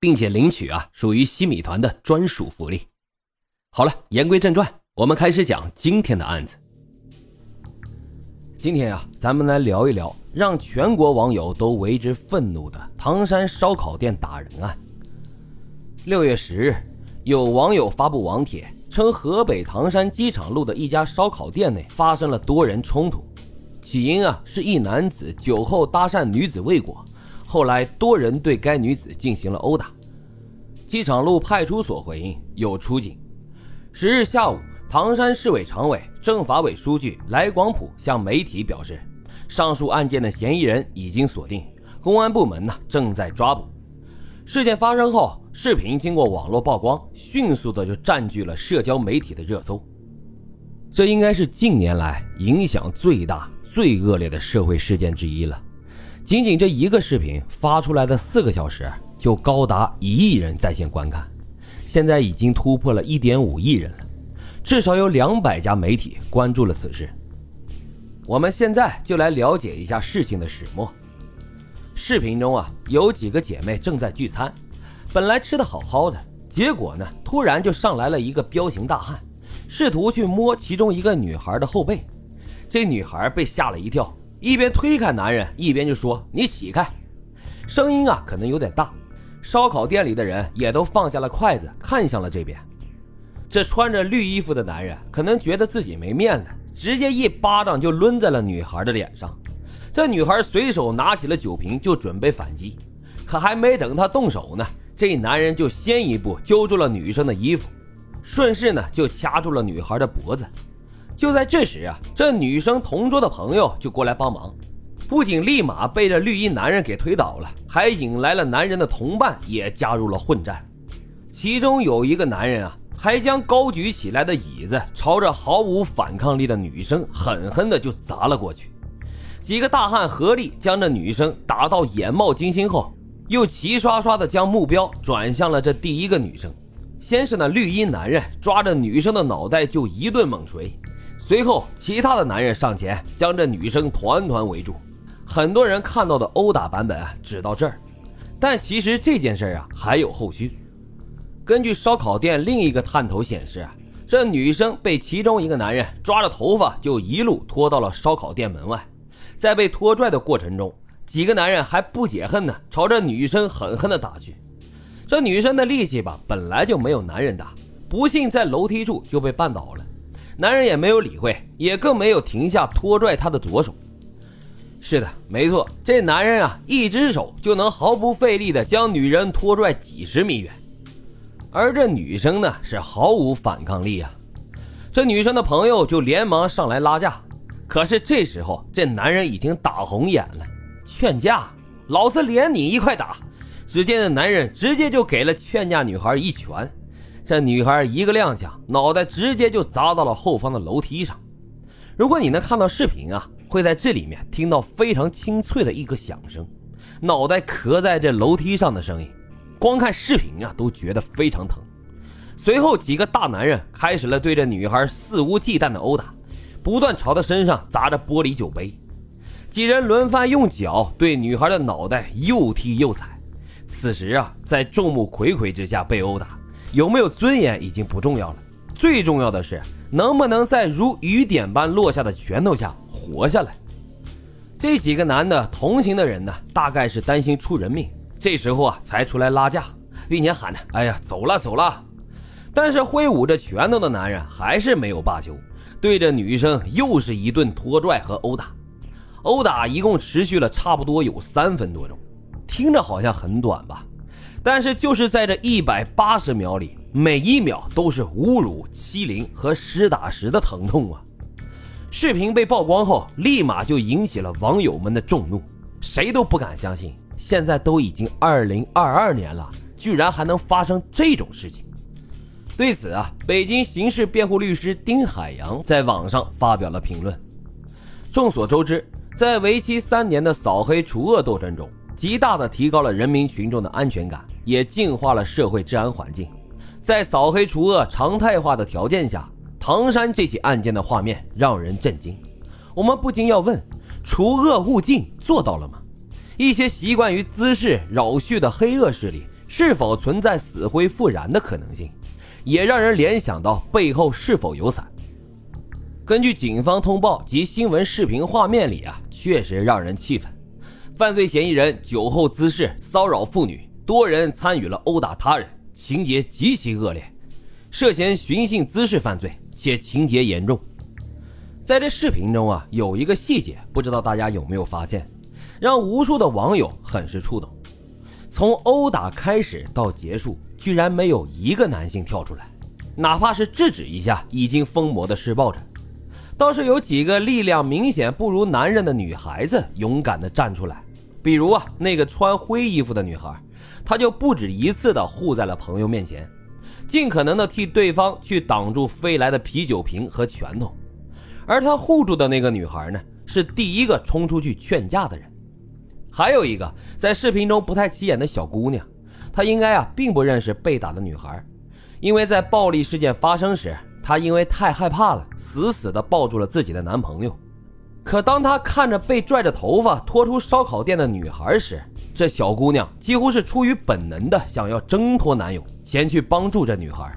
并且领取啊，属于西米团的专属福利。好了，言归正传，我们开始讲今天的案子。今天啊，咱们来聊一聊让全国网友都为之愤怒的唐山烧烤店打人案。六月十日，有网友发布网帖称，河北唐山机场路的一家烧烤店内发生了多人冲突，起因啊是一男子酒后搭讪女子未果。后来，多人对该女子进行了殴打。机场路派出所回应有出警。十日下午，唐山市委常委、政法委书记来广普向媒体表示，上述案件的嫌疑人已经锁定，公安部门呢正在抓捕。事件发生后，视频经过网络曝光，迅速的就占据了社交媒体的热搜。这应该是近年来影响最大、最恶劣的社会事件之一了。仅仅这一个视频发出来的四个小时，就高达一亿人在线观看，现在已经突破了一点五亿人了，至少有两百家媒体关注了此事。我们现在就来了解一下事情的始末。视频中啊，有几个姐妹正在聚餐，本来吃的好好的，结果呢，突然就上来了一个彪形大汉，试图去摸其中一个女孩的后背，这女孩被吓了一跳。一边推开男人，一边就说：“你起开！”声音啊，可能有点大。烧烤店里的人也都放下了筷子，看向了这边。这穿着绿衣服的男人可能觉得自己没面子，直接一巴掌就抡在了女孩的脸上。这女孩随手拿起了酒瓶，就准备反击。可还没等她动手呢，这男人就先一步揪住了女生的衣服，顺势呢就掐住了女孩的脖子。就在这时啊，这女生同桌的朋友就过来帮忙，不仅立马被这绿衣男人给推倒了，还引来了男人的同伴也加入了混战。其中有一个男人啊，还将高举起来的椅子朝着毫无反抗力的女生狠狠的就砸了过去。几个大汉合力将这女生打到眼冒金星后，又齐刷刷的将目标转向了这第一个女生。先是那绿衣男人抓着女生的脑袋就一顿猛锤。随后，其他的男人上前将这女生团团围住。很多人看到的殴打版本只到这儿，但其实这件事啊还有后续。根据烧烤店另一个探头显示啊，这女生被其中一个男人抓着头发就一路拖到了烧烤店门外，在被拖拽的过程中，几个男人还不解恨呢，朝着女生狠狠地打去。这女生的力气吧本来就没有男人大，不幸在楼梯处就被绊倒了。男人也没有理会，也更没有停下拖拽他的左手。是的，没错，这男人啊，一只手就能毫不费力地将女人拖拽几十米远，而这女生呢，是毫无反抗力啊。这女生的朋友就连忙上来拉架，可是这时候这男人已经打红眼了，劝架，老子连你一块打。只见这男人直接就给了劝架女孩一拳。这女孩一个踉跄，脑袋直接就砸到了后方的楼梯上。如果你能看到视频啊，会在这里面听到非常清脆的一个响声，脑袋磕在这楼梯上的声音。光看视频啊，都觉得非常疼。随后几个大男人开始了对这女孩肆无忌惮的殴打，不断朝她身上砸着玻璃酒杯。几人轮番用脚对女孩的脑袋又踢又踩。此时啊，在众目睽睽之下被殴打。有没有尊严已经不重要了，最重要的是能不能在如雨点般落下的拳头下活下来。这几个男的同行的人呢，大概是担心出人命，这时候啊才出来拉架，并且喊着：“哎呀，走了走了。”但是挥舞着拳头的男人还是没有罢休，对着女生又是一顿拖拽和殴打。殴打一共持续了差不多有三分多钟，听着好像很短吧？但是就是在这一百八十秒里，每一秒都是侮辱、欺凌和实打实的疼痛啊！视频被曝光后，立马就引起了网友们的众怒，谁都不敢相信，现在都已经二零二二年了，居然还能发生这种事情。对此啊，北京刑事辩护律师丁海洋在网上发表了评论。众所周知，在为期三年的扫黑除恶斗争中，极大的提高了人民群众的安全感，也净化了社会治安环境。在扫黑除恶常态化的条件下，唐山这起案件的画面让人震惊。我们不禁要问：除恶务尽做到了吗？一些习惯于滋事扰序的黑恶势力，是否存在死灰复燃的可能性？也让人联想到背后是否有伞。根据警方通报及新闻视频画面里啊，确实让人气愤。犯罪嫌疑人酒后滋事骚扰妇女，多人参与了殴打他人，情节极其恶劣，涉嫌寻衅滋事犯罪，且情节严重。在这视频中啊，有一个细节，不知道大家有没有发现，让无数的网友很是触动。从殴打开始到结束。居然没有一个男性跳出来，哪怕是制止一下已经疯魔的施暴者，倒是有几个力量明显不如男人的女孩子勇敢地站出来。比如啊，那个穿灰衣服的女孩，他就不止一次的护在了朋友面前，尽可能的替对方去挡住飞来的啤酒瓶和拳头。而他护住的那个女孩呢，是第一个冲出去劝架的人。还有一个在视频中不太起眼的小姑娘。她应该啊，并不认识被打的女孩，因为在暴力事件发生时，她因为太害怕了，死死的抱住了自己的男朋友。可当她看着被拽着头发拖出烧烤店的女孩时，这小姑娘几乎是出于本能的想要挣脱男友，前去帮助这女孩。